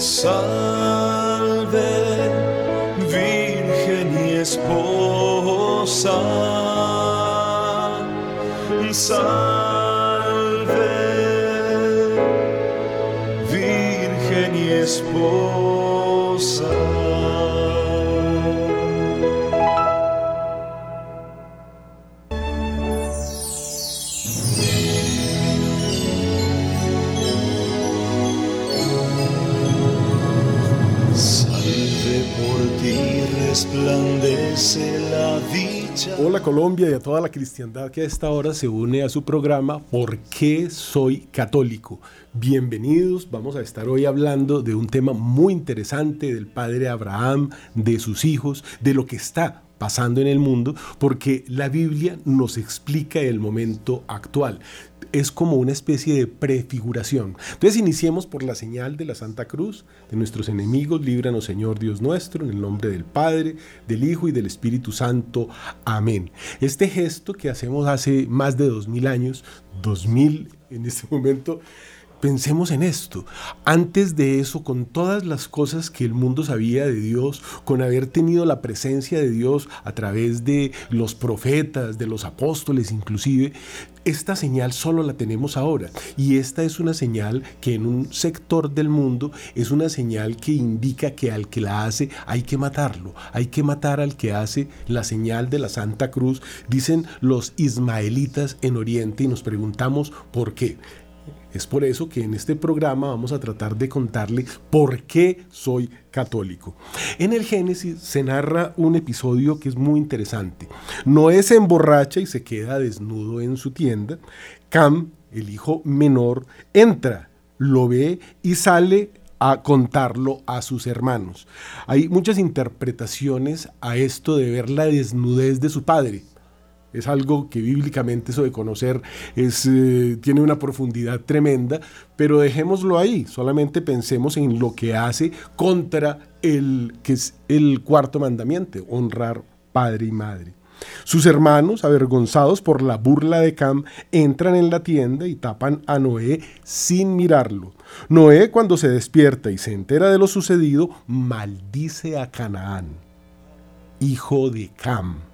Salve, Virgen y esposa. Salve, Virgen y esposa. Hola Colombia y a toda la cristiandad que a esta hora se une a su programa ¿Por qué soy católico? Bienvenidos, vamos a estar hoy hablando de un tema muy interesante del padre Abraham, de sus hijos, de lo que está pasando en el mundo, porque la Biblia nos explica el momento actual. Es como una especie de prefiguración. Entonces iniciemos por la señal de la Santa Cruz, de nuestros enemigos, líbranos Señor Dios nuestro, en el nombre del Padre, del Hijo y del Espíritu Santo. Amén. Este gesto que hacemos hace más de dos mil años, dos mil en este momento, Pensemos en esto. Antes de eso, con todas las cosas que el mundo sabía de Dios, con haber tenido la presencia de Dios a través de los profetas, de los apóstoles inclusive, esta señal solo la tenemos ahora. Y esta es una señal que en un sector del mundo es una señal que indica que al que la hace hay que matarlo. Hay que matar al que hace la señal de la Santa Cruz, dicen los ismaelitas en Oriente y nos preguntamos por qué. Es por eso que en este programa vamos a tratar de contarle por qué soy católico. En el Génesis se narra un episodio que es muy interesante. Noé se emborracha y se queda desnudo en su tienda. Cam, el hijo menor, entra, lo ve y sale a contarlo a sus hermanos. Hay muchas interpretaciones a esto de ver la desnudez de su padre. Es algo que bíblicamente eso de conocer eh, tiene una profundidad tremenda, pero dejémoslo ahí, solamente pensemos en lo que hace contra el que es el cuarto mandamiento, honrar padre y madre. Sus hermanos, avergonzados por la burla de Cam, entran en la tienda y tapan a Noé sin mirarlo. Noé, cuando se despierta y se entera de lo sucedido, maldice a Canaán, hijo de Cam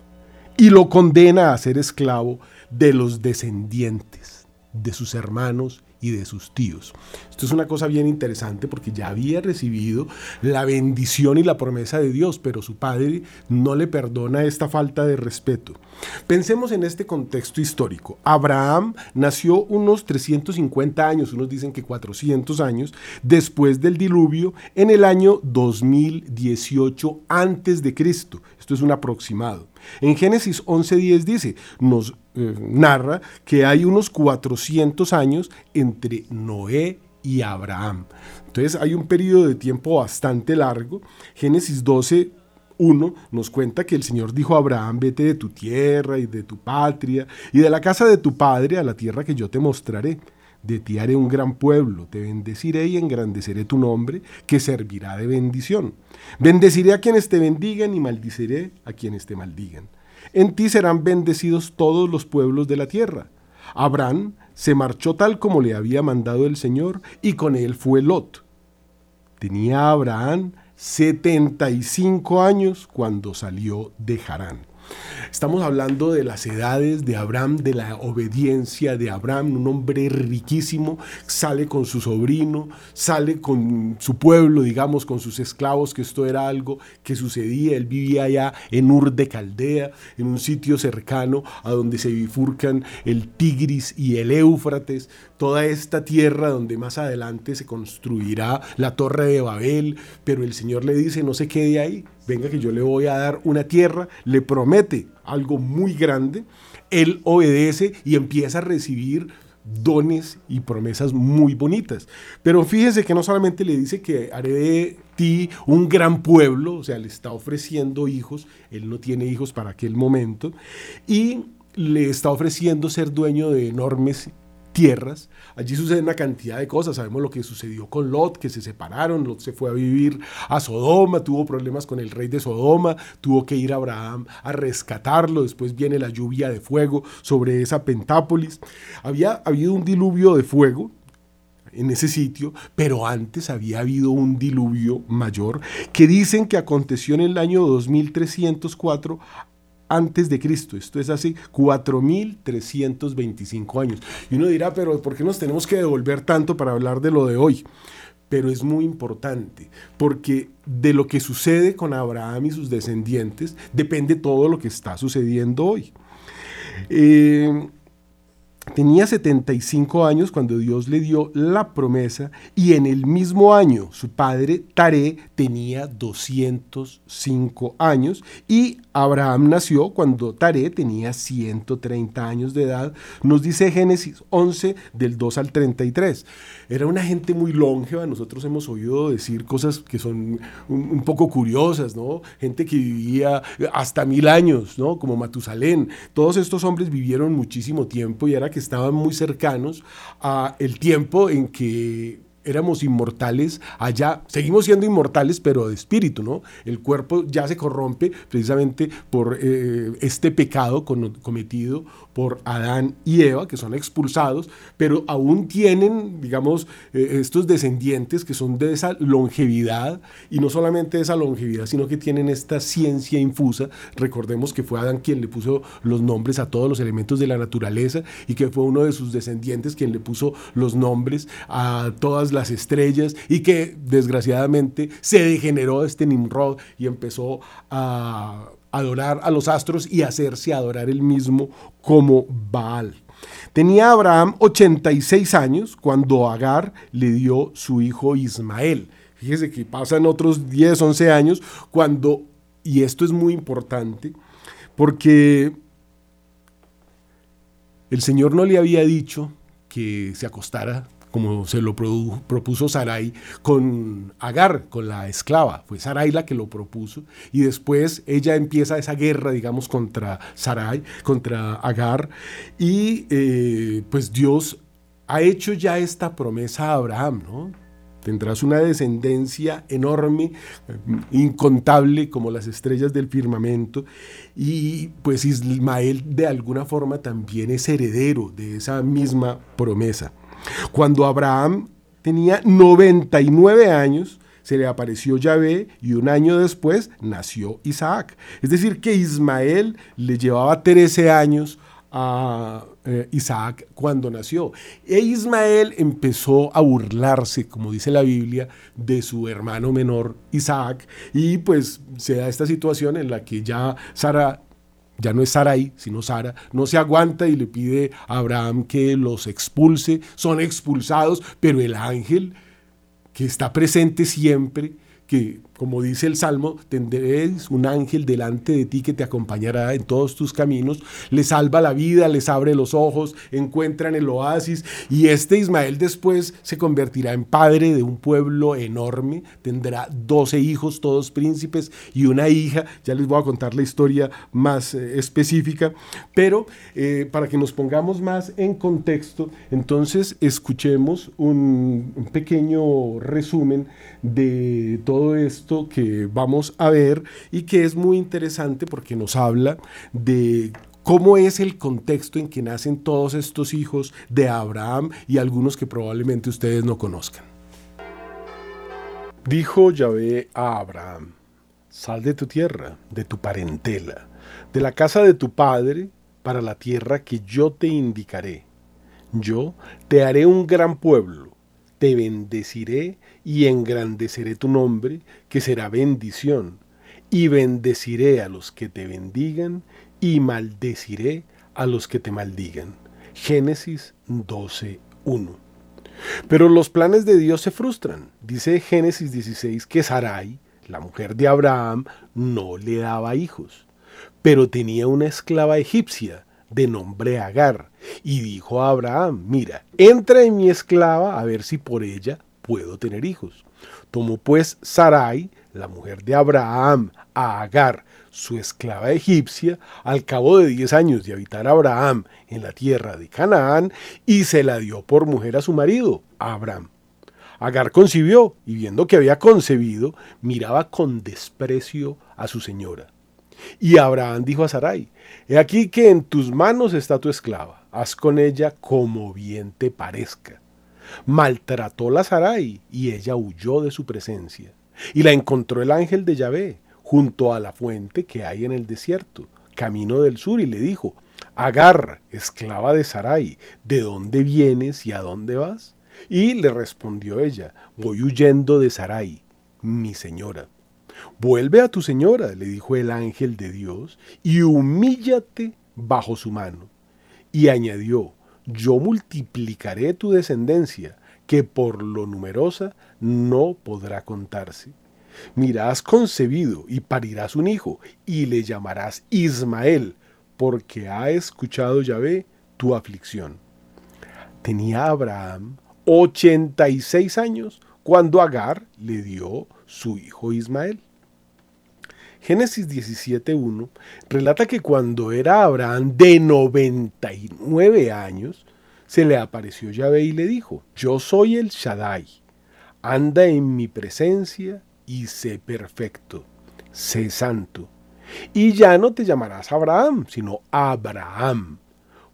y lo condena a ser esclavo de los descendientes de sus hermanos y de sus tíos. Esto es una cosa bien interesante porque ya había recibido la bendición y la promesa de Dios, pero su padre no le perdona esta falta de respeto. Pensemos en este contexto histórico. Abraham nació unos 350 años, unos dicen que 400 años, después del diluvio, en el año 2018 antes de Cristo. Esto es un aproximado. En Génesis 11:10 dice, nos eh, narra que hay unos 400 años entre Noé y Abraham. Entonces hay un periodo de tiempo bastante largo. Génesis 12 1 nos cuenta que el Señor dijo a Abraham, vete de tu tierra y de tu patria y de la casa de tu padre a la tierra que yo te mostraré. De ti haré un gran pueblo, te bendeciré y engrandeceré tu nombre, que servirá de bendición. Bendeciré a quienes te bendigan y maldiciré a quienes te maldigan. En ti serán bendecidos todos los pueblos de la tierra. Abraham se marchó tal como le había mandado el Señor, y con él fue Lot. Tenía Abraham 75 años cuando salió de Harán. Estamos hablando de las edades de Abraham, de la obediencia de Abraham, un hombre riquísimo, sale con su sobrino, sale con su pueblo, digamos, con sus esclavos, que esto era algo que sucedía. Él vivía allá en Ur de Caldea, en un sitio cercano a donde se bifurcan el Tigris y el Éufrates, toda esta tierra donde más adelante se construirá la Torre de Babel, pero el Señor le dice, no se quede ahí, venga que yo le voy a dar una tierra, le promete algo muy grande, él obedece y empieza a recibir dones y promesas muy bonitas. Pero fíjese que no solamente le dice que haré de ti un gran pueblo, o sea, le está ofreciendo hijos, él no tiene hijos para aquel momento, y le está ofreciendo ser dueño de enormes tierras. Allí sucede una cantidad de cosas. Sabemos lo que sucedió con Lot, que se separaron. Lot se fue a vivir a Sodoma, tuvo problemas con el rey de Sodoma, tuvo que ir a Abraham a rescatarlo. Después viene la lluvia de fuego sobre esa Pentápolis. Había habido un diluvio de fuego en ese sitio, pero antes había habido un diluvio mayor que dicen que aconteció en el año 2304 antes de Cristo. Esto es hace 4.325 años. Y uno dirá, pero ¿por qué nos tenemos que devolver tanto para hablar de lo de hoy? Pero es muy importante, porque de lo que sucede con Abraham y sus descendientes depende todo lo que está sucediendo hoy. Eh, Tenía 75 años cuando Dios le dio la promesa y en el mismo año su padre Taré tenía 205 años y Abraham nació cuando Taré tenía 130 años de edad, nos dice Génesis 11 del 2 al 33. Era una gente muy longeva, nosotros hemos oído decir cosas que son un, poco curiosas, ¿no? Gente que vivía hasta mil años, ¿no? Como Matusalén. Todos estos hombres vivieron muchísimo tiempo y era que estaban muy cercanos a el tiempo en que éramos inmortales allá, seguimos siendo inmortales, pero de espíritu, ¿no? El cuerpo ya se corrompe precisamente por eh, este pecado cometido por Adán y Eva, que son expulsados, pero aún tienen, digamos, eh, estos descendientes que son de esa longevidad, y no solamente de esa longevidad, sino que tienen esta ciencia infusa. Recordemos que fue Adán quien le puso los nombres a todos los elementos de la naturaleza y que fue uno de sus descendientes quien le puso los nombres a todas estrellas y que desgraciadamente se degeneró este Nimrod y empezó a adorar a los astros y hacerse adorar el mismo como Baal. Tenía Abraham 86 años cuando Agar le dio su hijo Ismael. Fíjese que pasan otros 10, 11 años cuando, y esto es muy importante, porque el Señor no le había dicho que se acostara como se lo propuso Sarai con Agar, con la esclava. Fue Sarai la que lo propuso y después ella empieza esa guerra, digamos, contra Sarai, contra Agar y eh, pues Dios ha hecho ya esta promesa a Abraham, ¿no? Tendrás una descendencia enorme, incontable como las estrellas del firmamento. Y pues Ismael de alguna forma también es heredero de esa misma promesa. Cuando Abraham tenía 99 años, se le apareció Yahvé y un año después nació Isaac. Es decir, que Ismael le llevaba 13 años a eh, Isaac cuando nació. E Ismael empezó a burlarse, como dice la Biblia, de su hermano menor Isaac y pues se da esta situación en la que ya Sara ya no es Sarai, sino Sara, no se aguanta y le pide a Abraham que los expulse, son expulsados, pero el ángel que está presente siempre, que como dice el Salmo, tendréis un ángel delante de ti que te acompañará en todos tus caminos, le salva la vida, les abre los ojos, encuentran el oasis y este Ismael después se convertirá en padre de un pueblo enorme, tendrá 12 hijos, todos príncipes y una hija, ya les voy a contar la historia más eh, específica, pero eh, para que nos pongamos más en contexto, entonces escuchemos un, un pequeño resumen de todo esto que vamos a ver y que es muy interesante porque nos habla de cómo es el contexto en que nacen todos estos hijos de Abraham y algunos que probablemente ustedes no conozcan. Dijo Yahvé a Abraham, sal de tu tierra, de tu parentela, de la casa de tu padre, para la tierra que yo te indicaré. Yo te haré un gran pueblo, te bendeciré y engrandeceré tu nombre, que será bendición, y bendeciré a los que te bendigan, y maldeciré a los que te maldigan. Génesis 12.1. Pero los planes de Dios se frustran. Dice Génesis 16 que Sarai, la mujer de Abraham, no le daba hijos, pero tenía una esclava egipcia de nombre Agar, y dijo a Abraham, mira, entra en mi esclava a ver si por ella puedo tener hijos. Tomó pues Sarai, la mujer de Abraham, a Agar, su esclava egipcia, al cabo de diez años de habitar Abraham en la tierra de Canaán, y se la dio por mujer a su marido, Abraham. Agar concibió, y viendo que había concebido, miraba con desprecio a su señora. Y Abraham dijo a Sarai, He aquí que en tus manos está tu esclava, haz con ella como bien te parezca. Maltrató la Sarai y ella huyó de su presencia. Y la encontró el ángel de Yahvé junto a la fuente que hay en el desierto, camino del sur, y le dijo, Agar, esclava de Sarai, ¿de dónde vienes y a dónde vas? Y le respondió ella, voy huyendo de Sarai, mi señora. Vuelve a tu señora, le dijo el ángel de Dios, y humíllate bajo su mano. Y añadió, yo multiplicaré tu descendencia, que por lo numerosa no podrá contarse. Mira, has concebido y parirás un hijo, y le llamarás Ismael, porque ha escuchado Yahvé tu aflicción. Tenía Abraham 86 años cuando Agar le dio su hijo Ismael. Génesis 17.1 relata que cuando era Abraham de 99 años, se le apareció Yahvé y le dijo, yo soy el Shaddai, anda en mi presencia y sé perfecto, sé santo. Y ya no te llamarás Abraham, sino Abraham,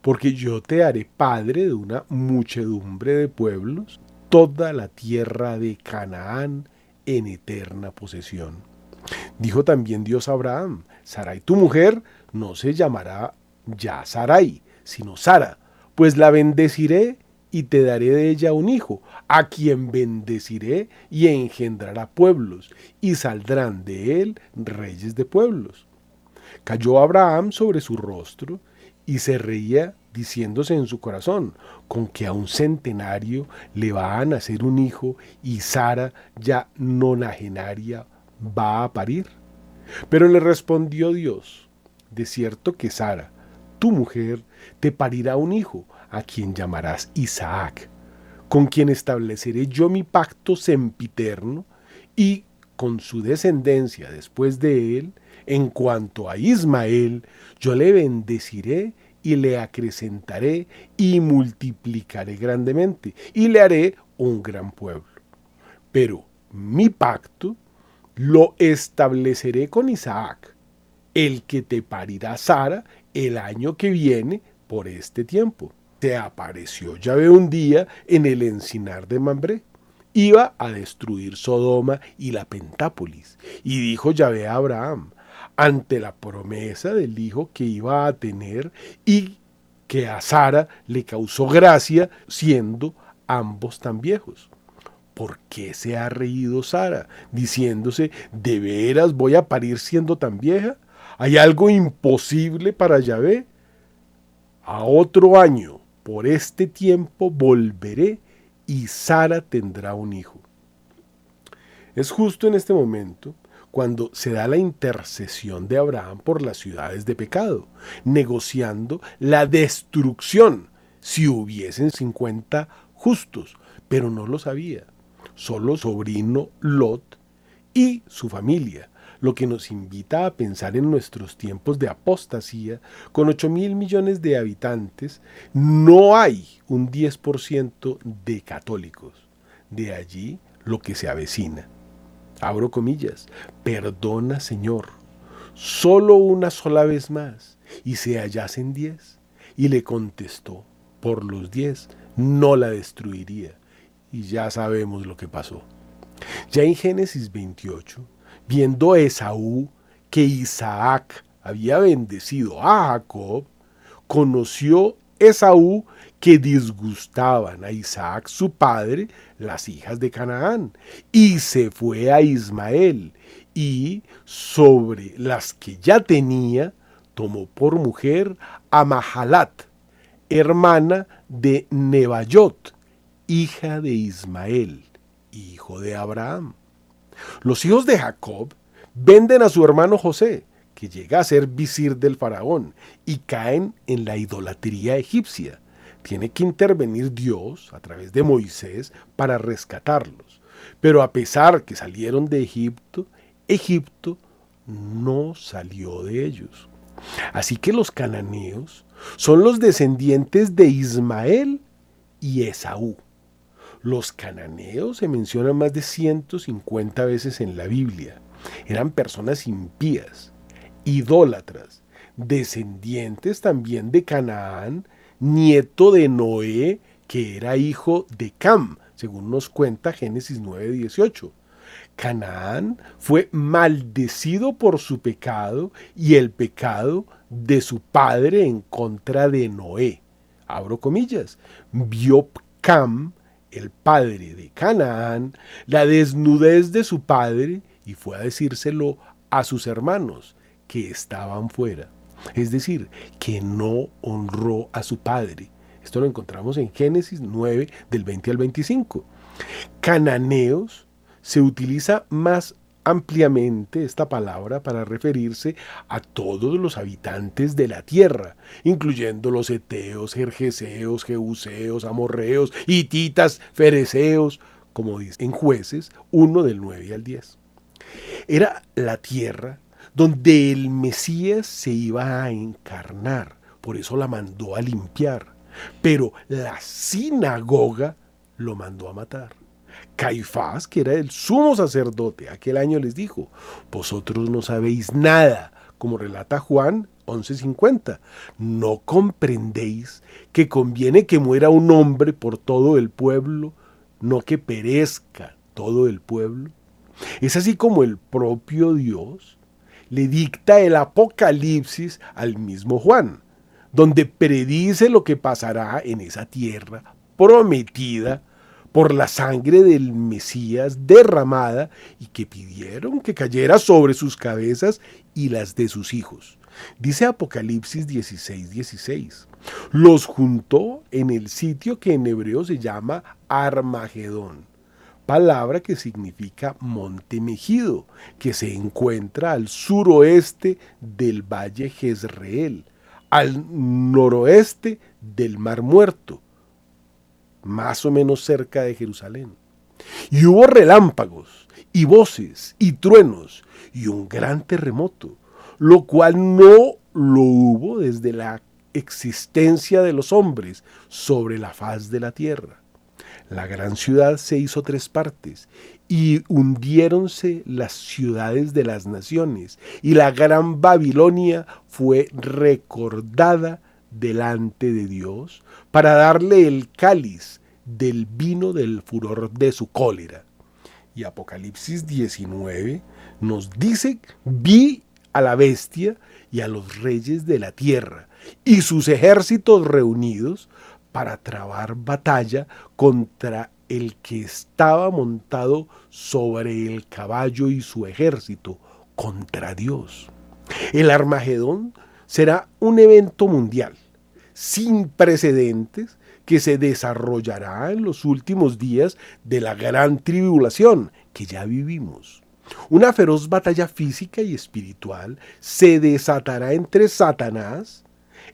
porque yo te haré padre de una muchedumbre de pueblos, toda la tierra de Canaán en eterna posesión. Dijo también Dios a Abraham, Sarai tu mujer no se llamará ya Sarai, sino Sara, pues la bendeciré y te daré de ella un hijo, a quien bendeciré y engendrará pueblos, y saldrán de él reyes de pueblos. Cayó Abraham sobre su rostro y se reía diciéndose en su corazón, con que a un centenario le va a nacer un hijo y Sara ya nonagenaria va a parir. Pero le respondió Dios, de cierto que Sara, tu mujer, te parirá un hijo, a quien llamarás Isaac, con quien estableceré yo mi pacto sempiterno, y con su descendencia después de él, en cuanto a Ismael, yo le bendeciré y le acrecentaré y multiplicaré grandemente, y le haré un gran pueblo. Pero mi pacto lo estableceré con Isaac, el que te parirá Sara el año que viene por este tiempo. Te apareció Yahvé un día en el encinar de Mambré. Iba a destruir Sodoma y la Pentápolis. Y dijo Yahvé a Abraham, ante la promesa del hijo que iba a tener y que a Sara le causó gracia siendo ambos tan viejos. ¿Por qué se ha reído Sara, diciéndose, ¿de veras voy a parir siendo tan vieja? ¿Hay algo imposible para Yahvé? A otro año, por este tiempo, volveré y Sara tendrá un hijo. Es justo en este momento cuando se da la intercesión de Abraham por las ciudades de pecado, negociando la destrucción si hubiesen 50 justos, pero no lo sabía solo sobrino Lot y su familia, lo que nos invita a pensar en nuestros tiempos de apostasía, con 8 mil millones de habitantes, no hay un 10% de católicos. De allí lo que se avecina. Abro comillas, perdona Señor, solo una sola vez más, y se hallasen diez. Y le contestó, por los diez no la destruiría y ya sabemos lo que pasó. Ya en Génesis 28, viendo Esaú que Isaac había bendecido a Jacob, conoció Esaú que disgustaban a Isaac su padre las hijas de Canaán, y se fue a Ismael, y sobre las que ya tenía, tomó por mujer a Mahalat, hermana de Nebayot, hija de Ismael, hijo de Abraham. Los hijos de Jacob venden a su hermano José, que llega a ser visir del faraón, y caen en la idolatría egipcia. Tiene que intervenir Dios a través de Moisés para rescatarlos. Pero a pesar que salieron de Egipto, Egipto no salió de ellos. Así que los cananeos son los descendientes de Ismael y Esaú. Los cananeos se mencionan más de 150 veces en la Biblia. Eran personas impías, idólatras, descendientes también de Canaán, nieto de Noé, que era hijo de Cam, según nos cuenta Génesis 9:18. Canaán fue maldecido por su pecado y el pecado de su padre en contra de Noé. Abro comillas. Vio Cam, el padre de Canaán, la desnudez de su padre y fue a decírselo a sus hermanos que estaban fuera. Es decir, que no honró a su padre. Esto lo encontramos en Génesis 9 del 20 al 25. Cananeos se utiliza más ampliamente esta palabra para referirse a todos los habitantes de la tierra, incluyendo los eteos, jerjeseos, jeuseos, amorreos, hititas, fereceos, como dice en jueces 1 del 9 al 10. Era la tierra donde el Mesías se iba a encarnar, por eso la mandó a limpiar, pero la sinagoga lo mandó a matar. Caifás, que era el sumo sacerdote, aquel año les dijo, vosotros no sabéis nada, como relata Juan 11:50, no comprendéis que conviene que muera un hombre por todo el pueblo, no que perezca todo el pueblo. Es así como el propio Dios le dicta el Apocalipsis al mismo Juan, donde predice lo que pasará en esa tierra prometida por la sangre del Mesías derramada y que pidieron que cayera sobre sus cabezas y las de sus hijos. Dice Apocalipsis 16, 16. Los juntó en el sitio que en hebreo se llama Armagedón, palabra que significa monte mejido, que se encuentra al suroeste del valle Jezreel, al noroeste del Mar Muerto más o menos cerca de Jerusalén. Y hubo relámpagos, y voces, y truenos, y un gran terremoto, lo cual no lo hubo desde la existencia de los hombres sobre la faz de la tierra. La gran ciudad se hizo tres partes, y hundiéronse las ciudades de las naciones, y la gran Babilonia fue recordada delante de Dios para darle el cáliz del vino del furor de su cólera. Y Apocalipsis 19 nos dice, vi a la bestia y a los reyes de la tierra y sus ejércitos reunidos para trabar batalla contra el que estaba montado sobre el caballo y su ejército, contra Dios. El Armagedón será un evento mundial sin precedentes que se desarrollará en los últimos días de la gran tribulación que ya vivimos. Una feroz batalla física y espiritual se desatará entre Satanás,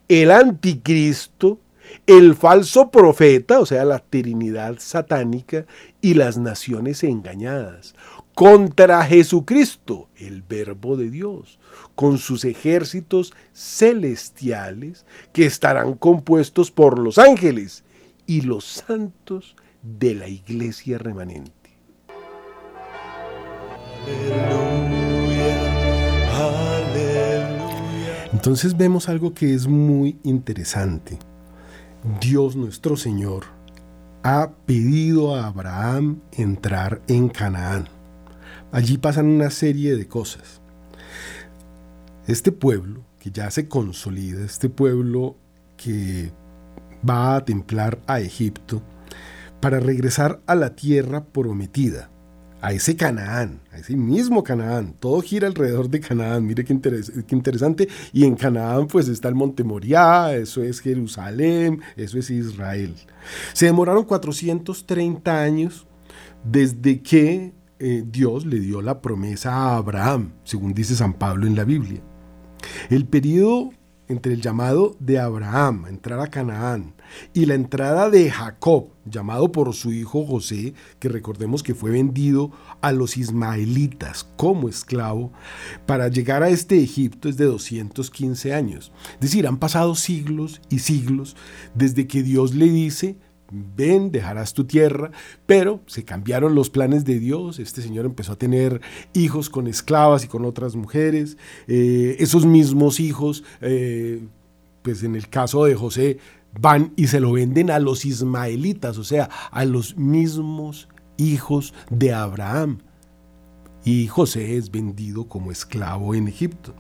el anticristo, el falso profeta, o sea, la trinidad satánica, y las naciones engañadas, contra Jesucristo, el Verbo de Dios, con sus ejércitos celestiales que estarán compuestos por los ángeles y los santos de la iglesia remanente. Entonces vemos algo que es muy interesante. Dios nuestro Señor ha pedido a Abraham entrar en Canaán allí pasan una serie de cosas. Este pueblo que ya se consolida, este pueblo que va a templar a Egipto para regresar a la tierra prometida, a ese Canaán, a ese mismo Canaán. Todo gira alrededor de Canaán. Mire qué, qué, interesante. Y en Canaán pues está el monte Moriah, eso es Jerusalén, eso es Israel. Se demoraron 430 años desde que eh, Dios le dio la promesa a Abraham, según dice San Pablo en la Biblia. El periodo entre el llamado de Abraham entrar a Canaán y la entrada de Jacob, llamado por su hijo José, que recordemos que fue vendido a los ismaelitas como esclavo, para llegar a este Egipto es de 215 años. Es decir, han pasado siglos y siglos desde que Dios le dice, ven, dejarás tu tierra, pero se cambiaron los planes de Dios, este señor empezó a tener hijos con esclavas y con otras mujeres, eh, esos mismos hijos, eh, pues en el caso de José, van y se lo venden a los ismaelitas, o sea, a los mismos hijos de Abraham. Y José es vendido como esclavo en Egipto.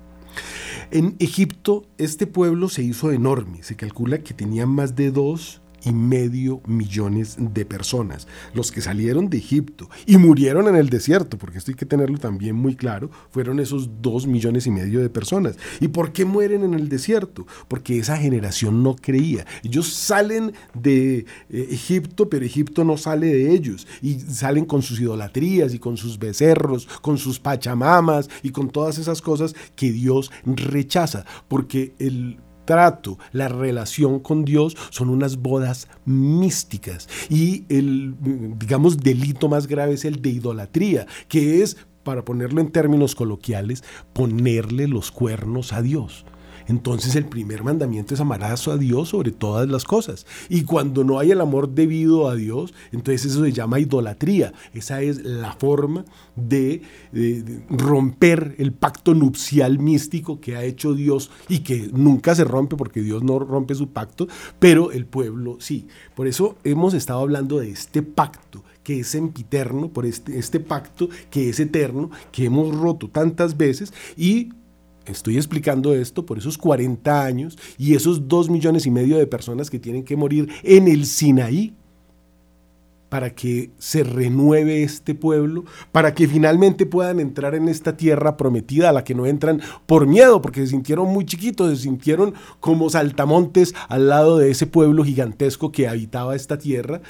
En Egipto este pueblo se hizo enorme, se calcula que tenía más de dos y medio millones de personas, los que salieron de Egipto y murieron en el desierto, porque esto hay que tenerlo también muy claro, fueron esos dos millones y medio de personas. ¿Y por qué mueren en el desierto? Porque esa generación no creía. Ellos salen de eh, Egipto, pero Egipto no sale de ellos y salen con sus idolatrías y con sus becerros, con sus pachamamas y con todas esas cosas que Dios rechaza, porque el la relación con Dios son unas bodas místicas. Y el, digamos, delito más grave es el de idolatría, que es, para ponerlo en términos coloquiales, ponerle los cuernos a Dios. Entonces el primer mandamiento es amarás a Dios sobre todas las cosas. Y cuando no hay el amor debido a Dios, entonces eso se llama idolatría. Esa es la forma de, romper el pacto nupcial místico que ha hecho Dios y que nunca se rompe porque Dios no rompe su pacto, pero el pueblo sí. Por eso hemos estado hablando de este pacto que es sempiterno, por este, este pacto que es eterno, que hemos roto tantas veces y Estoy explicando esto por esos 40 años y esos 2 millones y medio de personas que tienen que morir en el Sinaí para que se renueve este pueblo, para que finalmente puedan entrar en esta tierra prometida a la que no entran por miedo, porque se sintieron muy chiquitos, se sintieron como saltamontes al lado de ese pueblo gigantesco que habitaba esta tierra,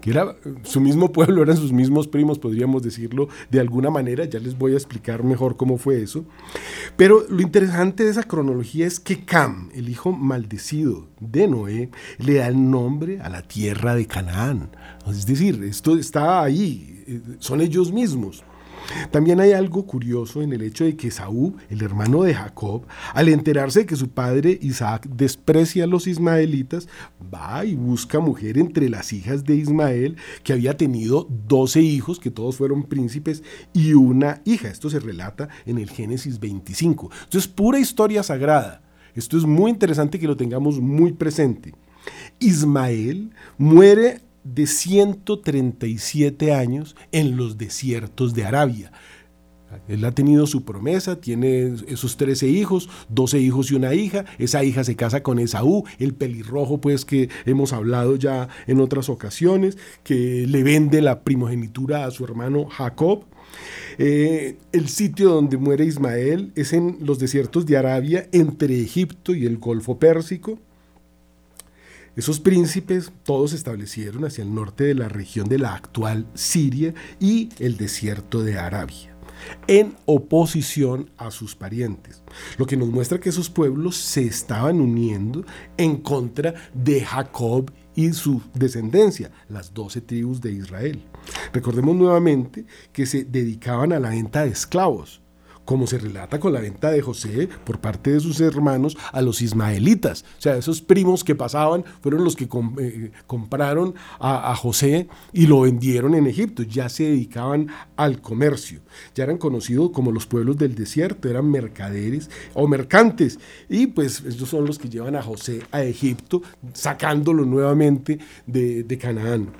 que era su mismo pueblo, eran sus mismos primos, podríamos decirlo de alguna manera, ya les voy a explicar mejor cómo fue eso. Pero lo interesante de esa cronología es que Cam, el hijo maldecido de Noé, le da el nombre a la tierra de Canaán. Es decir, esto está ahí, eh, son ellos mismos. También hay algo curioso en el hecho de que Saúl, el hermano de Jacob, al enterarse de que su padre Isaac desprecia a los ismaelitas, va y busca mujer entre las hijas de Ismael, que había tenido 12 hijos, que todos fueron príncipes, y una hija. Esto se relata en el Génesis 25. Esto es pura historia sagrada. Esto es muy interesante que lo tengamos muy presente. Ismael muere de 137 años en los desiertos de Arabia. Él ha tenido su promesa, tiene esos 13 hijos, 12 hijos y una hija. Esa hija se casa con Esaú, el pelirrojo, pues que hemos hablado ya en otras ocasiones, que le vende la primogenitura a su hermano Jacob. Eh, el sitio donde muere Ismael es en los desiertos de Arabia, entre Egipto y el Golfo Pérsico. Esos príncipes todos se establecieron hacia el norte de la región de la actual Siria y el desierto de Arabia, en oposición a sus parientes, lo que nos muestra que esos pueblos se estaban uniendo en contra de Jacob y su descendencia, las doce tribus de Israel. Recordemos nuevamente que se dedicaban a la venta de esclavos, como se relata con la venta de José por parte de sus hermanos a los ismaelitas. O sea, esos primos que pasaban fueron los que eh, compraron a, José y lo vendieron en Egipto. Ya se dedicaban al comercio. Ya eran conocidos como los pueblos del desierto, eran mercaderes o mercantes. Y pues ellos son los que llevan a José a Egipto, sacándolo nuevamente de Canaán.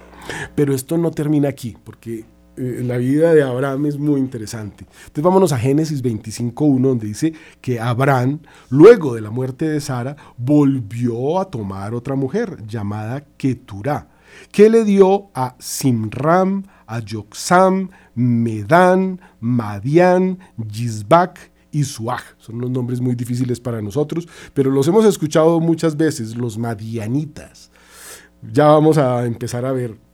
Pero esto no termina aquí, porque eh, la vida de Abraham es muy interesante. Entonces vámonos a Génesis 25.1, donde dice que Abraham, luego de la muerte de Sara, volvió a tomar otra mujer llamada Keturah, que le dio a Simram, a Yoxam, Medán, Madián, Yisbak y Suaj. Son los nombres muy difíciles para nosotros, pero los hemos escuchado muchas veces, los madianitas. Ya vamos a empezar a ver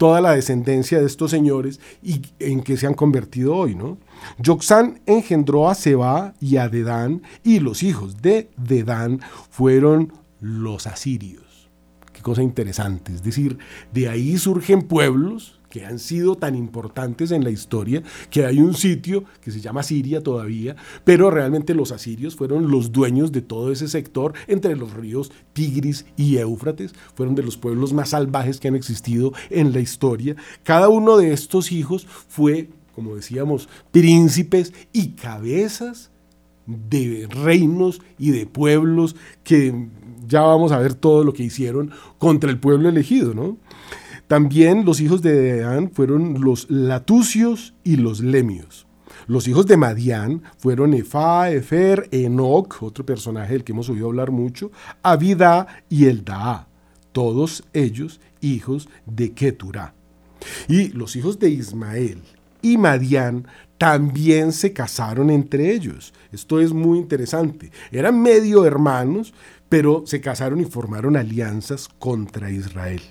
toda la descendencia de estos señores y en que se han convertido hoy, ¿no? Yoxán engendró a Seba y a Dedán, y los hijos de Dedán fueron los asirios. Qué cosa interesante. Es decir, de ahí surgen pueblos que han sido tan importantes en la historia, que hay un sitio que se llama Siria todavía, pero realmente los asirios fueron los dueños de todo ese sector entre los ríos Tigris y Éufrates, fueron de los pueblos más salvajes que han existido en la historia. Cada uno de estos hijos fue, como decíamos, príncipes y cabezas de reinos y de pueblos que ya vamos a ver todo lo que hicieron contra el pueblo elegido, ¿no? También los hijos de Deán fueron los latucios y los lemios. Los hijos de Madián fueron Efa, Efer, Enoch, otro personaje del que hemos oído hablar mucho, Abida y Eldaa, todos ellos hijos de Keturah. Y los hijos de Ismael y Madián también se casaron entre ellos. Esto es muy interesante. Eran medio hermanos, pero se casaron y formaron alianzas contra Israel.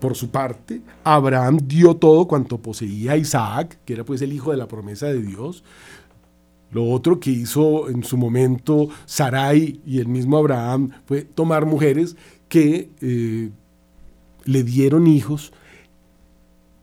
Por su parte, Abraham dio todo cuanto poseía a Isaac, que era pues el hijo de la promesa de Dios. Lo otro que hizo en su momento Sarai y el mismo Abraham fue tomar mujeres que eh, le dieron hijos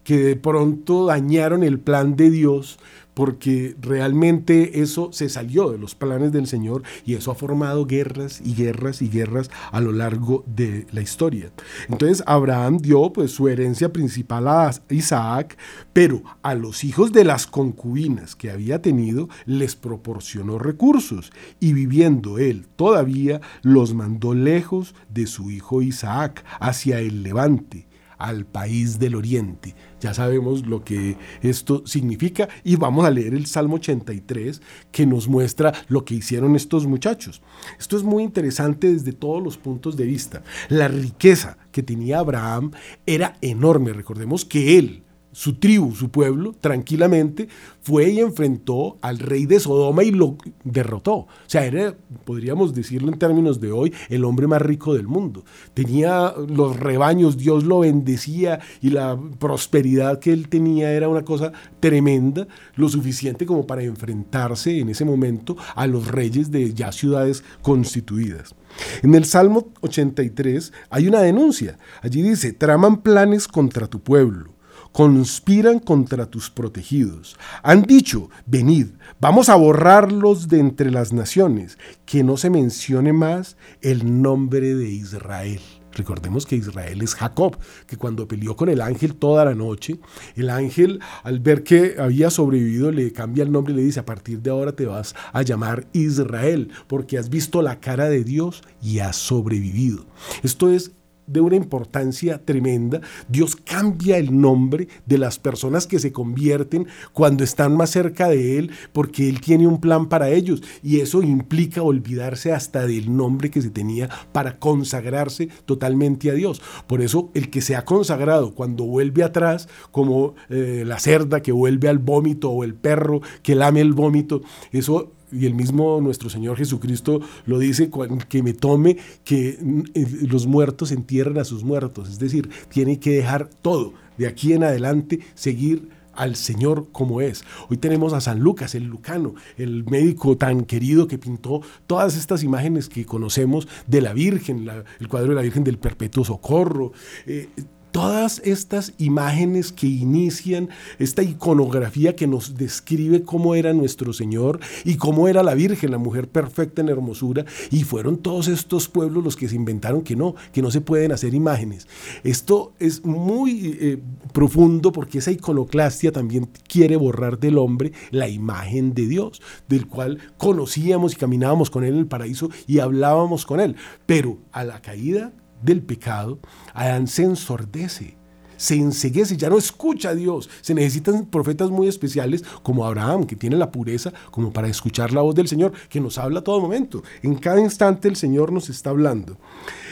que de pronto dañaron el plan de Dios porque realmente eso se salió de los planes del Señor y eso ha formado guerras y guerras y guerras a lo largo de la historia. Entonces Abraham dio pues su herencia principal a Isaac, pero a los hijos de las concubinas que había tenido les proporcionó recursos y viviendo él todavía los mandó lejos de su hijo Isaac hacia el levante al país del oriente. Ya sabemos lo que esto significa y vamos a leer el Salmo 83 que nos muestra lo que hicieron estos muchachos. Esto es muy interesante desde todos los puntos de vista. La riqueza que tenía Abraham era enorme. Recordemos que él, su tribu, su pueblo, tranquilamente fue y enfrentó al rey de Sodoma y lo derrotó. O sea, era, podríamos decirlo en términos de hoy, el hombre más rico del mundo. Tenía los rebaños, Dios lo bendecía y la prosperidad que él tenía era una cosa tremenda, lo suficiente como para enfrentarse en ese momento a los reyes de ya ciudades constituidas. En el Salmo 83 hay una denuncia. Allí dice, traman planes contra tu pueblo conspiran contra tus protegidos. Han dicho, venid, vamos a borrarlos de entre las naciones, que no se mencione más el nombre de Israel. Recordemos que Israel es Jacob, que cuando peleó con el ángel toda la noche, el ángel al ver que había sobrevivido le cambia el nombre y le dice, a partir de ahora te vas a llamar Israel, porque has visto la cara de Dios y has sobrevivido. Esto es de una importancia tremenda. Dios cambia el nombre de las personas que se convierten cuando están más cerca de Él, porque Él tiene un plan para ellos. Y eso implica olvidarse hasta del nombre que se tenía para consagrarse totalmente a Dios. Por eso el que se ha consagrado cuando vuelve atrás, como eh, la cerda que vuelve al vómito o el perro que lame el vómito, eso y el mismo nuestro Señor Jesucristo lo dice, que me tome que eh, los muertos entierren a sus muertos. Es decir, tiene que dejar todo, de aquí en adelante, seguir al Señor como es. Hoy tenemos a San Lucas, el Lucano, el médico tan querido que pintó todas estas imágenes que conocemos de la Virgen, el cuadro de la Virgen del Perpetuo Socorro. Eh, todas estas imágenes que inician esta iconografía que nos describe cómo era nuestro Señor y cómo era la Virgen, la mujer perfecta en hermosura, y fueron todos estos pueblos los que se inventaron que no, que no se pueden hacer imágenes. Esto es muy eh, profundo porque esa iconoclastia también quiere borrar del hombre la imagen de Dios, del cual conocíamos y caminábamos con él en el paraíso y hablábamos con él, pero a la caída del pecado, Adán se ensordece, se enseguece, ya no escucha a Dios. Se necesitan profetas muy especiales como Abraham, que tiene la pureza como para escuchar la voz del Señor, que nos habla a todo momento. En cada instante el Señor nos está hablando.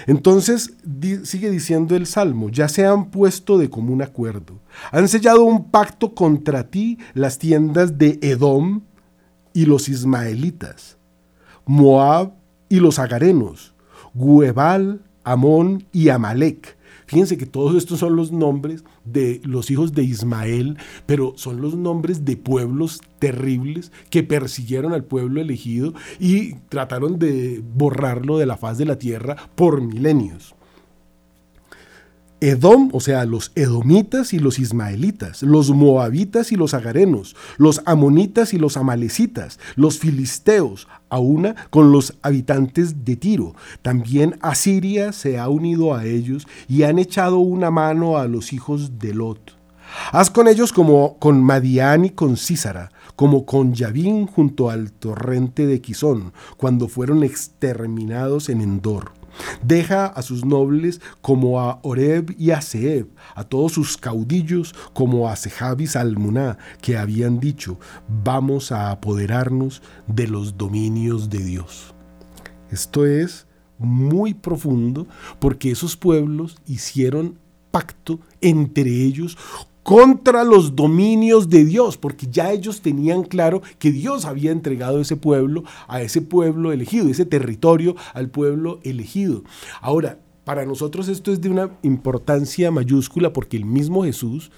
Entonces sigue diciendo el Salmo, ya se han puesto de común acuerdo. Han sellado un pacto contra ti las tiendas de Edom y los ismaelitas, Moab y los agarenos, Guebal Amón y Amalek. Fíjense que todos estos son los nombres de los hijos de Ismael, pero son los nombres de pueblos terribles que persiguieron al pueblo elegido y trataron de borrarlo de la faz de la tierra por milenios. Edom, o sea, los edomitas y los ismaelitas, los moabitas y los agarenos, los amonitas y los amalecitas, los filisteos, a una con los habitantes de Tiro. También Asiria se ha unido a ellos y han echado una mano a los hijos de Lot. Haz con ellos como con Madián y con Císara, como con Yavín junto al torrente de Quizón, cuando fueron exterminados en Endor Deja a sus nobles como a Oreb y a Seb, a todos sus caudillos como a Sehab y Salmuná, que habían dicho, vamos a apoderarnos de los dominios de Dios. Esto es muy profundo porque esos pueblos hicieron pacto entre ellos contra los dominios de Dios, porque ya ellos tenían claro que Dios había entregado ese pueblo a ese pueblo elegido, ese territorio al pueblo elegido. Ahora, para nosotros esto es de una importancia mayúscula porque el mismo Jesús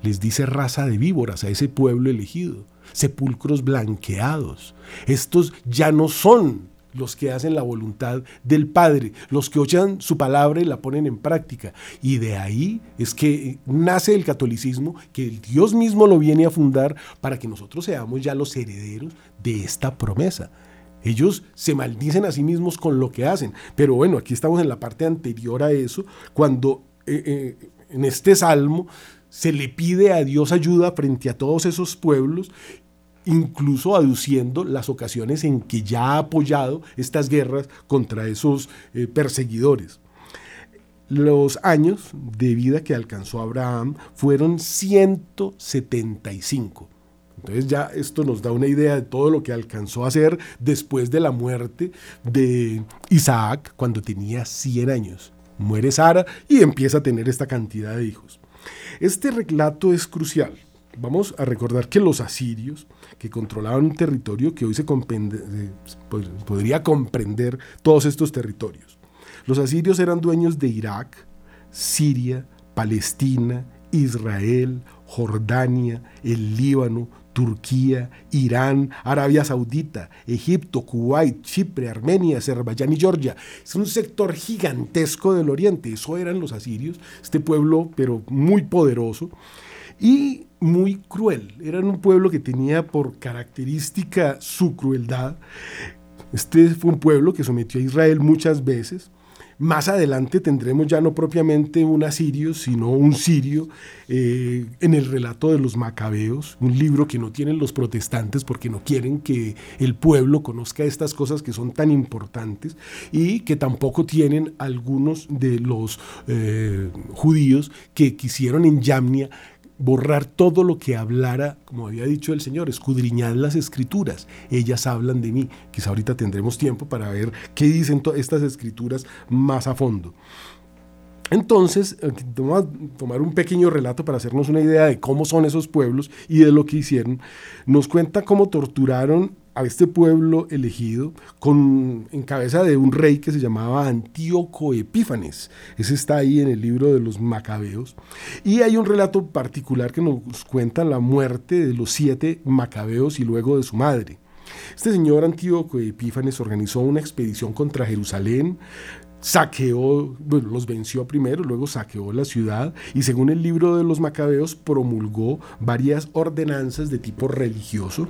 les dice raza de víboras a ese pueblo elegido, sepulcros blanqueados. Estos ya no son los que hacen la voluntad del Padre, los que oyen su palabra y la ponen en práctica. Y de ahí es que nace el catolicismo, que Dios mismo lo viene a fundar para que nosotros seamos ya los herederos de esta promesa. Ellos se maldicen a sí mismos con lo que hacen. Pero bueno, aquí estamos en la parte anterior a eso, cuando eh, eh, en este salmo se le pide a Dios ayuda frente a todos esos pueblos incluso aduciendo las ocasiones en que ya ha apoyado estas guerras contra esos eh, perseguidores. Los años de vida que alcanzó Abraham fueron 175. Entonces ya esto nos da una idea de todo lo que alcanzó a hacer después de la muerte de Isaac cuando tenía 100 años. Muere Sara y empieza a tener esta cantidad de hijos. Este relato es crucial Vamos a recordar que los asirios, que controlaban un territorio que hoy se eh, pues, podría comprender todos estos territorios. Los asirios eran dueños de Irak, Siria, Palestina, Israel, Jordania, el Líbano, Turquía, Irán, Arabia Saudita, Egipto, Kuwait, Chipre, Armenia, Azerbaiyán y Georgia. Es un sector gigantesco del oriente. Eso eran los asirios, este pueblo, pero muy poderoso. Y muy cruel. Eran un pueblo que tenía por característica su crueldad. Este fue un pueblo que sometió a Israel muchas veces. Más adelante tendremos ya no propiamente un asirio, sino un sirio eh, en el relato de los macabeos, un libro que no tienen los protestantes porque no quieren que el pueblo conozca estas cosas que son tan importantes y que tampoco tienen algunos de los eh, judíos que quisieron en Yamnia borrar todo lo que hablara, como había dicho el Señor, escudriñad las escrituras, ellas hablan de mí. Quizá ahorita tendremos tiempo para ver qué dicen estas escrituras más a fondo. Entonces, eh, vamos a tomar un pequeño relato para hacernos una idea de cómo son esos pueblos y de lo que hicieron. Nos cuenta cómo torturaron a este pueblo elegido con, en cabeza de un rey que se llamaba Antíoco Epífanes. Ese está ahí en el libro de los Macabeos. Y hay un relato particular que nos cuenta la muerte de los siete Macabeos y luego de su madre. Este señor Antíoco Epífanes organizó una expedición contra Jerusalén, saqueó, bueno, los venció primero, luego saqueó la ciudad y según el libro de los Macabeos promulgó varias ordenanzas de tipo religioso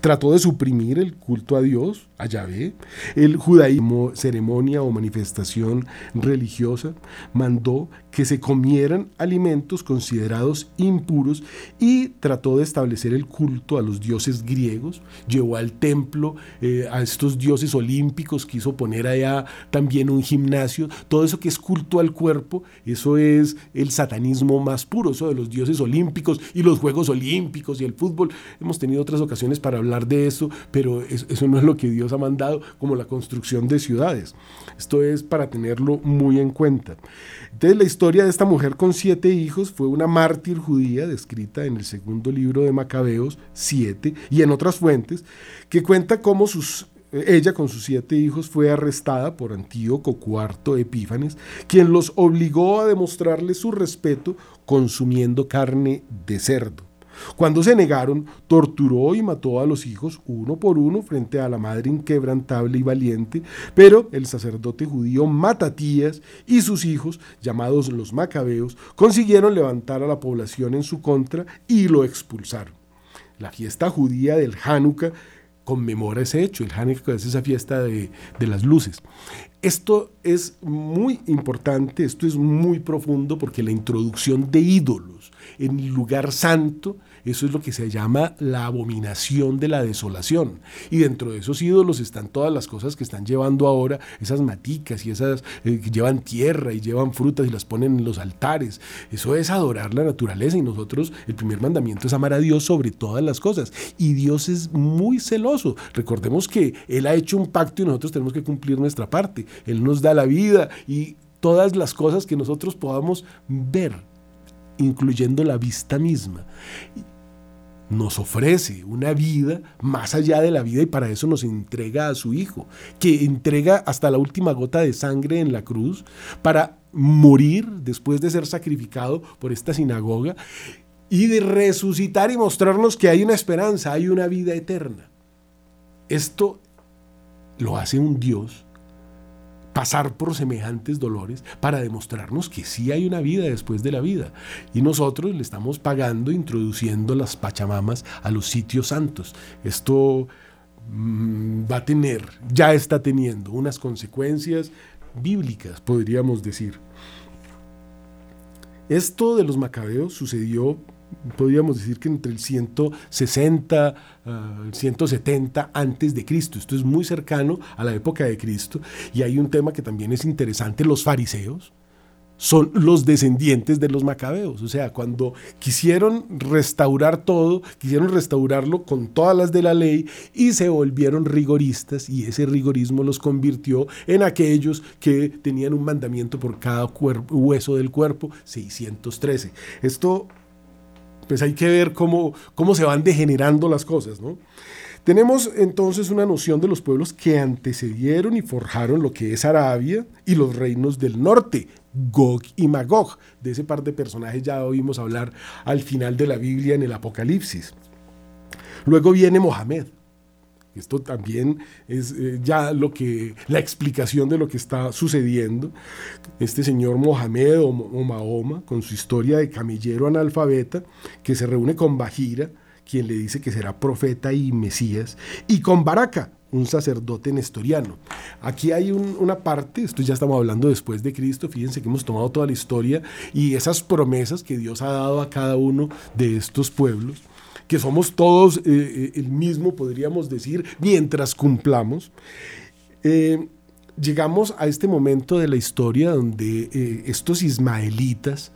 Trató de suprimir el culto a Dios, a Yahvé, el judaísmo, ceremonia o manifestación religiosa, mandó que se comieran alimentos considerados impuros y trató de establecer el culto a los dioses griegos, llevó al templo eh, a estos dioses olímpicos, quiso poner allá también un gimnasio, todo eso que es culto al cuerpo, eso es el satanismo más puro, eso de los dioses olímpicos y los Juegos Olímpicos y el fútbol. Hemos tenido otras ocasiones para hablar de eso, pero eso no es lo que Dios ha mandado como la construcción de ciudades. Esto es para tenerlo muy en cuenta. Entonces la historia de esta mujer con siete hijos fue una mártir judía descrita en el segundo libro de Macabeos 7 y en otras fuentes, que cuenta cómo sus ella con sus siete hijos fue arrestada por Antíoco IV Epífanes, quien los obligó a demostrarle su respeto consumiendo carne de cerdo. Cuando se negaron, torturó y mató a los hijos uno por uno frente a la madre inquebrantable y valiente, pero el sacerdote judío Matatías y sus hijos, llamados los macabeos, consiguieron levantar a la población en su contra y lo expulsaron. La fiesta judía del Hanukkah conmemora ese hecho. El Hanukkah es esa fiesta de, de, las luces. Esto es muy importante, esto es muy profundo porque la introducción de ídolos en el lugar santo eso es lo que se llama la abominación de la desolación. Y dentro de esos ídolos están todas las cosas que están llevando ahora, esas maticas y esas eh, que llevan tierra y llevan frutas y las ponen en los altares. Eso es adorar la naturaleza y nosotros, el primer mandamiento es amar a Dios sobre todas las cosas. Y Dios es muy celoso. Recordemos que Él ha hecho un pacto y nosotros tenemos que cumplir nuestra parte. Él nos da la vida y todas las cosas que nosotros podamos ver, incluyendo la vista misma nos ofrece una vida más allá de la vida y para eso nos entrega a su Hijo, que entrega hasta la última gota de sangre en la cruz para morir después de ser sacrificado por esta sinagoga y de resucitar y mostrarnos que hay una esperanza, hay una vida eterna. Esto lo hace un Dios pasar por semejantes dolores para demostrarnos que sí hay una vida después de la vida. Y nosotros le estamos pagando, introduciendo las pachamamas a los sitios santos. Esto mm, va a tener, ya está teniendo unas consecuencias bíblicas, podríamos decir. Esto de los macabeos sucedió podríamos decir que entre el 160 uh, 170 antes de Cristo. Esto es muy cercano a la época de Cristo. Y hay un tema que también es interesante, los fariseos son los descendientes de los macabeos. O sea, cuando quisieron restaurar todo, quisieron restaurarlo con todas las de la ley y se volvieron rigoristas y ese rigorismo los convirtió en aquellos que tenían un mandamiento por cada hueso del cuerpo, 613. Esto pues hay que ver cómo, cómo se van degenerando las cosas, ¿no? Tenemos entonces una noción de los pueblos que antecedieron y forjaron lo que es Arabia y los reinos del norte, Gog y Magog. De ese par de personajes ya oímos hablar al final de la Biblia en el Apocalipsis. Luego viene Mohamed, esto también es eh, ya lo que, la explicación de lo que está sucediendo. Este señor Mohamed o, Mahoma, con su historia de camillero analfabeta, que se reúne con Bajira, quien le dice que será profeta y Mesías, y con Baraka, un sacerdote nestoriano. Aquí hay una parte, esto ya estamos hablando después de Cristo, fíjense que hemos tomado toda la historia y esas promesas que Dios ha dado a cada uno de estos pueblos que somos todos eh, eh, el mismo, podríamos decir, mientras cumplamos. Eh, llegamos a este momento de la historia donde estos ismaelitas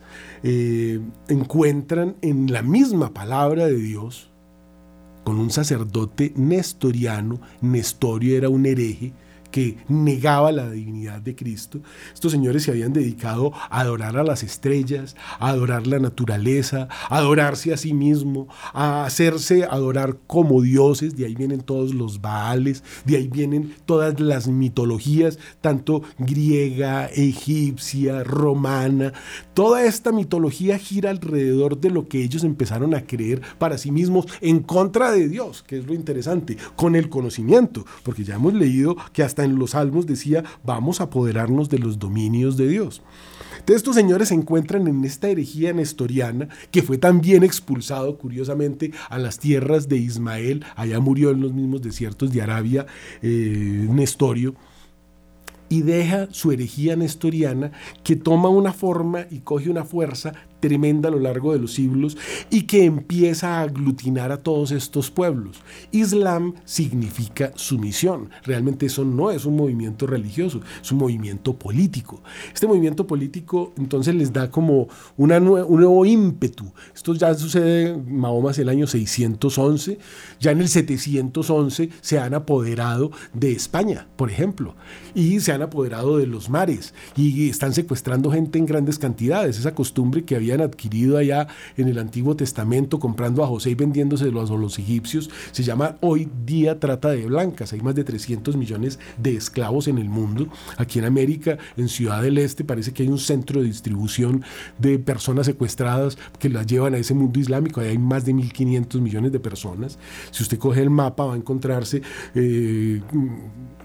encuentran en la misma palabra de Dios, con un sacerdote nestoriano, Nestorio era un hereje, que negaba la divinidad de Cristo. Estos señores se habían dedicado a adorar a las estrellas, a adorar la naturaleza, a adorarse a sí mismo, a hacerse adorar como dioses. De ahí vienen todos los baales, de ahí vienen todas las mitologías, tanto griega, egipcia, romana. Toda esta mitología gira alrededor de lo que ellos empezaron a creer para sí mismos en contra de Dios, que es lo interesante, con el conocimiento, porque ya hemos leído que hasta en los salmos decía, vamos a apoderarnos de los dominios de Dios. Entonces estos señores se encuentran en esta herejía nestoriana que fue también expulsado curiosamente a las tierras de Ismael, allá murió en los mismos desiertos de Arabia eh, Nestorio y deja su herejía nestoriana que toma una forma y coge una fuerza tremenda a lo largo de los siglos y que empieza a aglutinar a todos estos pueblos. Islam significa sumisión. Realmente eso no es un movimiento religioso, es un movimiento político. Este movimiento político entonces les da como una un nuevo ímpetu. Esto ya sucede en Mahoma el año 611, ya en el 711 se han apoderado de España, por ejemplo, y se han apoderado de los mares y están secuestrando gente en grandes cantidades. Esa costumbre que había adquirido allá en el Antiguo Testamento, comprando a José y vendiéndoselo a los egipcios, se llama hoy día trata de blancas. Hay más de 300 millones de esclavos en el mundo. Aquí en América, en Ciudad del Este, parece que hay un centro de distribución de personas secuestradas que las llevan a ese mundo islámico. Ahí hay más de 1.500 millones de personas. Si usted coge el mapa, va a encontrarse... Eh,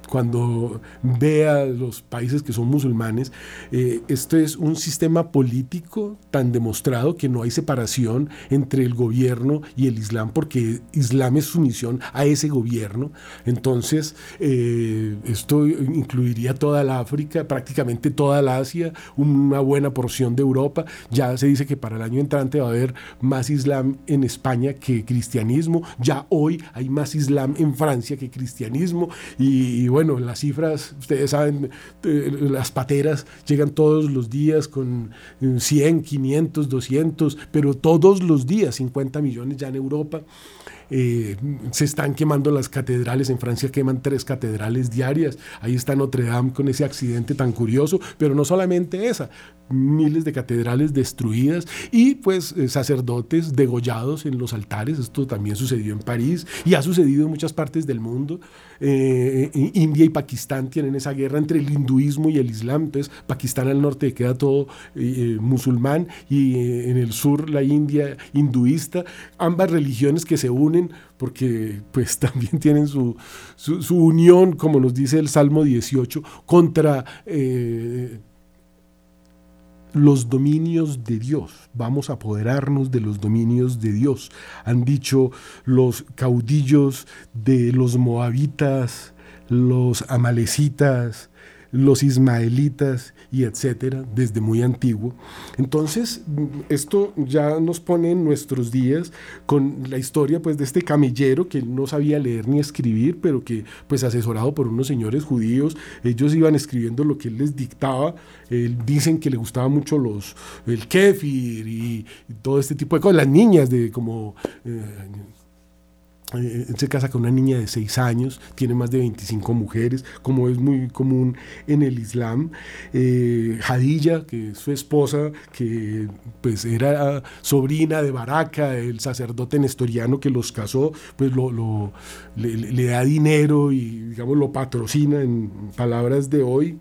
cuando vea los países que son musulmanes, eh, esto es un sistema político tan demostrado que no hay separación entre el gobierno y el Islam, porque Islam es sumisión a ese gobierno. Entonces, eh, esto incluiría toda la África, prácticamente toda la Asia, una buena porción de Europa. Ya se dice que para el año entrante va a haber más Islam en España que cristianismo. Ya hoy hay más Islam en Francia que cristianismo. y bueno, las cifras, ustedes saben, eh, las pateras llegan todos los días con 100, 500, 200, pero todos los días 50 millones ya en Europa. Eh, se están quemando las catedrales, en Francia queman tres catedrales diarias, ahí está Notre Dame con ese accidente tan curioso, pero no solamente esa, miles de catedrales destruidas y pues eh, sacerdotes degollados en los altares, esto también sucedió en París y ha sucedido en muchas partes del mundo. Eh, India y Pakistán tienen esa guerra entre el hinduismo y el islam, entonces Pakistán al norte queda todo musulmán y en el sur la India hinduista, ambas religiones que se unen porque pues también tienen su, su, unión, como nos dice el Salmo 18, contra eh, los dominios de Dios. Vamos a apoderarnos de los dominios de Dios. Han dicho los caudillos de los moabitas, los amalecitas, los ismaelitas y etcétera, desde muy antiguo. Entonces, esto ya nos pone en nuestros días con la historia pues de este camillero que no sabía leer ni escribir, pero que pues asesorado por unos señores judíos, ellos iban escribiendo lo que él les dictaba. dicen que le gustaba mucho los el kefir y, todo este tipo de cosas, las niñas de como eh, eh, se casa con una niña de 6 años, tiene más de 25 mujeres, como es muy común en el Islam. Eh, Hadilla, que es su esposa, que pues era sobrina de Baraka, el sacerdote nestoriano que los casó, pues lo, le, da dinero y digamos lo patrocina en palabras de hoy.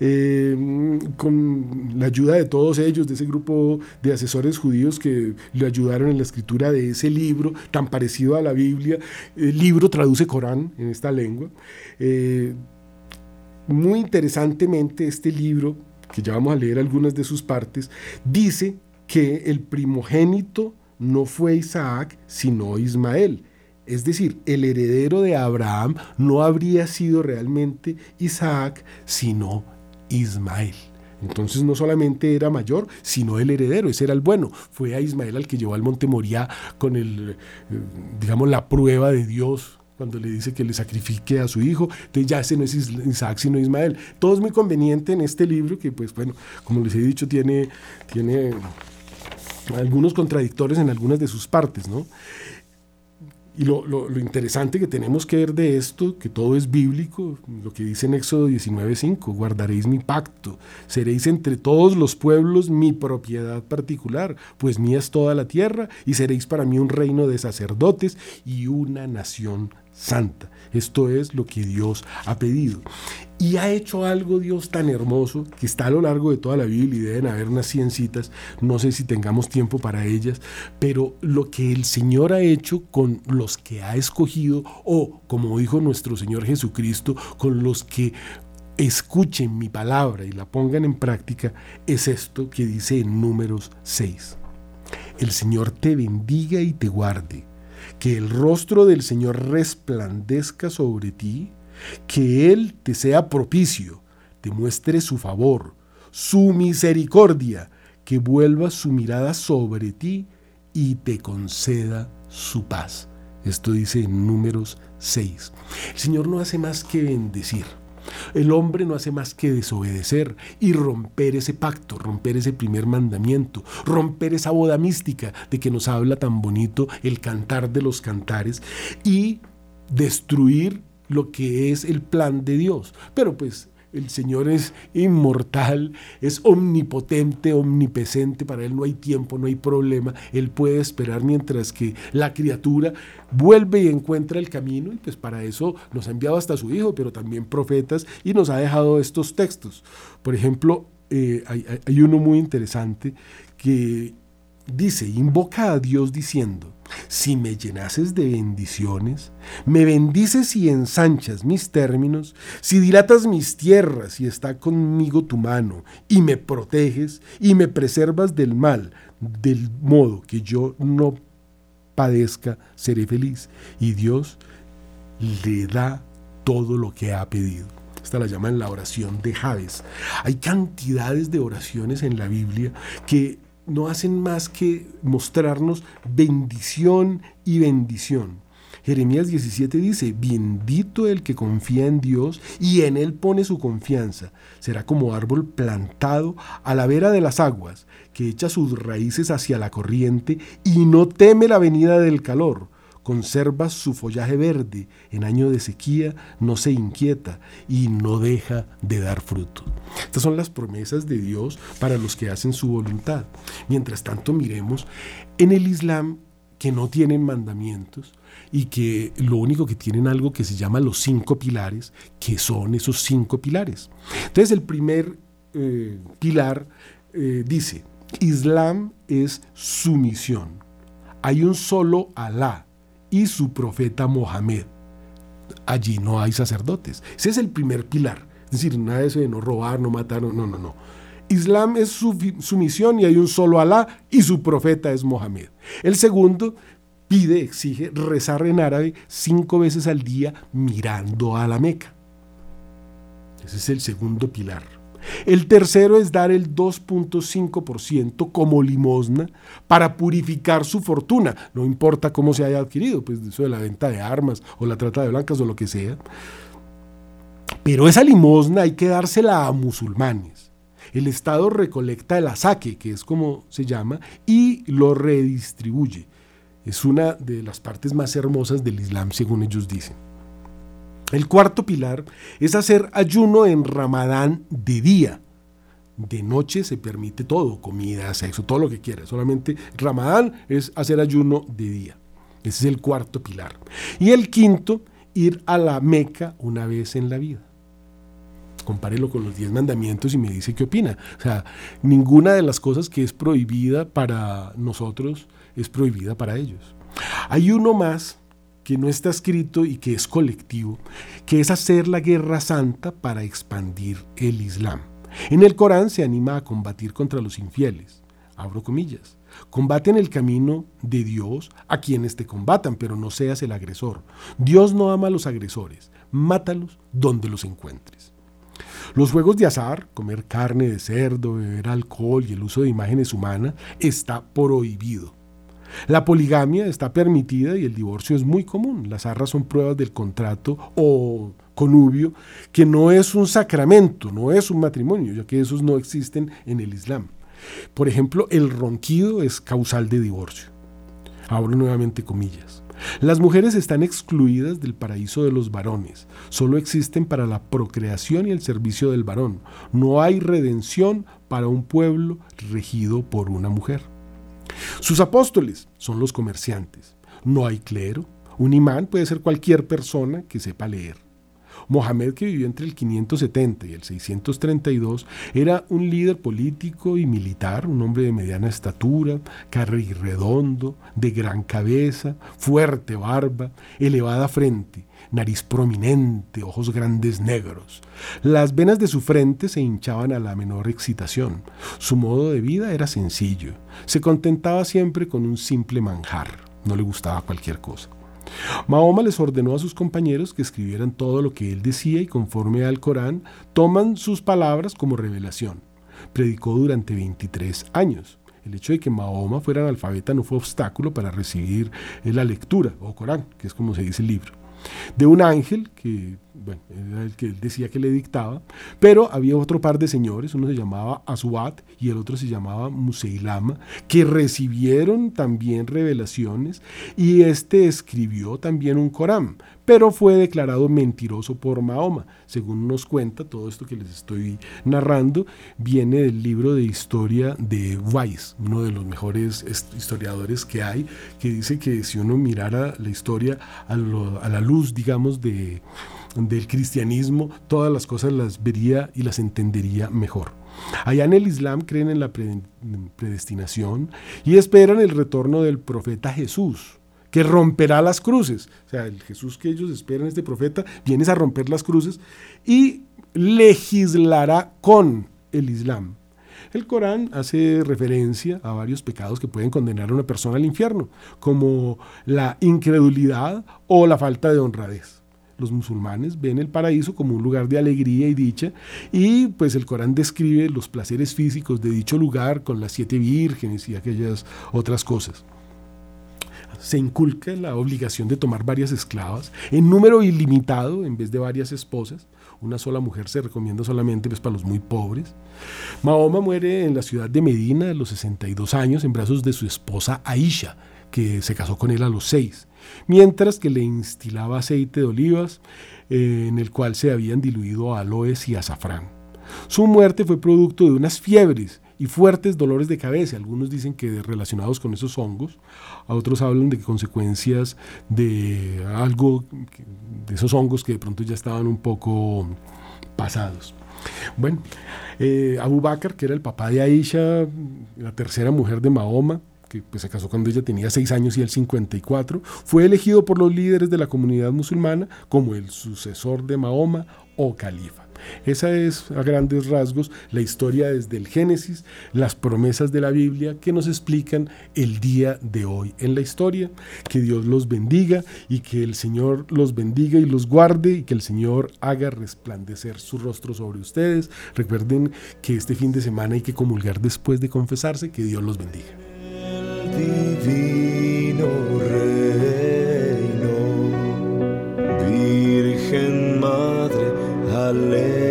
Eh, con la ayuda de todos ellos, de ese grupo de asesores judíos que le ayudaron en la escritura de ese libro tan parecido a la Biblia, el libro traduce Corán en esta lengua. Eh, muy interesantemente, este libro, que ya vamos a leer algunas de sus partes, dice que el primogénito no fue Isaac, sino Ismael. Es decir, el heredero de Abraham no habría sido realmente Isaac, sino Ismael. Entonces no solamente era mayor, sino el heredero, ese era el bueno. Fue a Ismael al que llevó al monte Moria con el, eh, digamos, la prueba de Dios cuando le dice que le sacrifique a su hijo. Entonces ya ese no es Isaac, sino Ismael. Todo es muy conveniente en este libro que, pues bueno, como les he dicho, tiene, tiene algunos contradictores en algunas de sus partes, ¿no? Y lo, interesante que tenemos que ver de esto, que todo es bíblico, lo que dice en Éxodo 19:5, guardaréis mi pacto, seréis entre todos los pueblos mi propiedad particular, pues mía es toda la tierra, y seréis para mí un reino de sacerdotes y una nación santa. Esto es lo que Dios ha pedido. Y ha hecho algo Dios tan hermoso que está a lo largo de toda la Biblia y deben haber unas ciencitas, no sé si tengamos tiempo para ellas, pero lo que el Señor ha hecho con los que ha escogido o, como dijo nuestro Señor Jesucristo, con los que escuchen mi palabra y la pongan en práctica, es esto que dice en números 6. El Señor te bendiga y te guarde que el rostro del Señor resplandezca sobre ti, que Él te sea propicio, te muestre su favor, su misericordia, que vuelva su mirada sobre ti y te conceda su paz. Esto dice en números 6. El Señor no hace más que bendecir. El hombre no hace más que desobedecer y romper ese pacto, romper ese primer mandamiento, romper esa boda mística de que nos habla tan bonito el cantar de los cantares y destruir lo que es el plan de Dios. Pero pues el Señor es inmortal, es omnipotente, omnipresente, para Él no hay tiempo, no hay problema, Él puede esperar mientras que la criatura vuelve y encuentra el camino, y pues para eso nos ha enviado hasta su Hijo, pero también profetas, y nos ha dejado estos textos. Por ejemplo, eh, hay, hay uno muy interesante que dice, invoca a Dios diciendo, si me llenases de bendiciones, me bendices y ensanchas mis términos, si dilatas mis tierras y está conmigo tu mano, y me proteges y me preservas del mal, del modo que yo no padezca, seré feliz. Y Dios le da todo lo que ha pedido. Esta la llaman la oración de Javes. Hay cantidades de oraciones en la Biblia que no hacen más que mostrarnos bendición y bendición. Jeremías 17 dice, bendito el que confía en Dios y en Él pone su confianza. Será como árbol plantado a la vera de las aguas, que echa sus raíces hacia la corriente y no teme la venida del calor conserva su follaje verde, en año de sequía no se inquieta y no deja de dar fruto. Estas son las promesas de Dios para los que hacen su voluntad. Mientras tanto, miremos en el Islam que no tienen mandamientos y que lo único que tienen algo que se llama los cinco pilares, que son esos cinco pilares. Entonces el primer eh, pilar eh, dice, Islam es sumisión. Hay un solo Alá, y su profeta Mohamed. Allí no hay sacerdotes. Ese es el primer pilar. Es decir, nada de eso de no robar, no matar, no, no, no. Islam es su, su misión y hay un solo Alá y su profeta es Mohamed. El segundo pide, exige rezar en árabe cinco veces al día mirando a la Meca. Ese es el segundo pilar. El tercero es dar el 2.5% como limosna para purificar su fortuna, no importa cómo se haya adquirido, pues eso de la venta de armas o la trata de blancas o lo que sea. Pero esa limosna hay que dársela a musulmanes. El Estado recolecta el asaque, que es como se llama, y lo redistribuye. Es una de las partes más hermosas del Islam, según ellos dicen. El cuarto pilar es hacer ayuno en Ramadán de día. De noche se permite todo, comida, sexo, todo lo que quieras. Solamente Ramadán es hacer ayuno de día. Ese es el cuarto pilar. Y el quinto, ir a la Meca una vez en la vida. Compárelo con los diez mandamientos y me dice qué opina. O sea, ninguna de las cosas que es prohibida para nosotros es prohibida para ellos. Hay uno más que no está escrito y que es colectivo, que es hacer la guerra santa para expandir el Islam. En el Corán se anima a combatir contra los infieles. Abro comillas. Combate en el camino de Dios a quienes te combatan, pero no seas el agresor. Dios no ama a los agresores. Mátalos donde los encuentres. Los juegos de azar, comer carne de cerdo, beber alcohol y el uso de imágenes humanas, está prohibido. La poligamia está permitida y el divorcio es muy común. Las arras son pruebas del contrato o conubio, que no es un sacramento, no es un matrimonio, ya que esos no existen en el Islam. Por ejemplo, el ronquido es causal de divorcio. Abro nuevamente comillas. Las mujeres están excluidas del paraíso de los varones. Solo existen para la procreación y el servicio del varón. No hay redención para un pueblo regido por una mujer. Sus apóstoles son los comerciantes. No hay clero. Un imán puede ser cualquier persona que sepa leer. Mohamed, que vivió entre el 570 y el 632, era un líder político y militar, un hombre de mediana estatura, redondo, de gran cabeza, fuerte barba, elevada frente, nariz prominente, ojos grandes negros. Las venas de su frente se hinchaban a la menor excitación. Su modo de vida era sencillo. Se contentaba siempre con un simple manjar. No le gustaba cualquier cosa. Mahoma les ordenó a sus compañeros que escribieran todo lo que él decía y conforme al Corán toman sus palabras como revelación. Predicó durante 23 años. El hecho de que Mahoma fuera analfabeta no fue obstáculo para recibir la lectura o Corán, que es como se dice el libro de un ángel que bueno, era el que él decía que le dictaba, pero había otro par de señores, uno se llamaba Azuat y el otro se llamaba Museilama, que recibieron también revelaciones y este escribió también un Corán, pero fue declarado mentiroso por Mahoma. Según nos cuenta, todo esto que les estoy narrando viene del libro de historia de Weiss, uno de los mejores historiadores que hay, que dice que si uno mirara la historia a, a la luz, digamos, de del cristianismo, todas las cosas las vería y las entendería mejor. Allá en el Islam creen en la predestinación y esperan el retorno del profeta Jesús, que romperá las cruces. O sea, el Jesús que ellos esperan, este profeta, viene a romper las cruces y legislará con el Islam. El Corán hace referencia a varios pecados que pueden condenar a una persona al infierno, como la incredulidad o la falta de honradez. Los musulmanes ven el paraíso como un lugar de alegría y dicha y pues el Corán describe los placeres físicos de dicho lugar con las siete vírgenes y aquellas otras cosas se inculca la obligación de tomar varias esclavas en número ilimitado en vez de varias esposas. Una sola mujer se recomienda solamente pues, para los muy pobres. Mahoma muere en la ciudad de Medina a los 62 años en brazos de su esposa Aisha, que se casó con él a los 6 mientras que le instilaba aceite de olivas eh, en el cual se habían diluido aloes y azafrán. Su muerte fue producto de unas fiebres y fuertes dolores de cabeza. Algunos dicen que relacionados con esos hongos, a otros hablan de consecuencias de algo, de esos hongos que de pronto ya estaban un poco pasados. Bueno, eh, Abu Bakr, que era el papá de Aisha, la tercera mujer de Mahoma, que pues, se casó cuando ella tenía 6 años y él 54, fue elegido por los líderes de la comunidad musulmana como el sucesor de Mahoma o califa. Esa es a grandes rasgos la historia desde el Génesis, las promesas de la Biblia que nos explican el día de hoy en la historia. Que Dios los bendiga y que el Señor los bendiga y los guarde y que el Señor haga resplandecer su rostro sobre ustedes. Recuerden que este fin de semana hay que comulgar después de confesarse. Que Dios los bendiga divino reino. Virgen Madre, alégrate.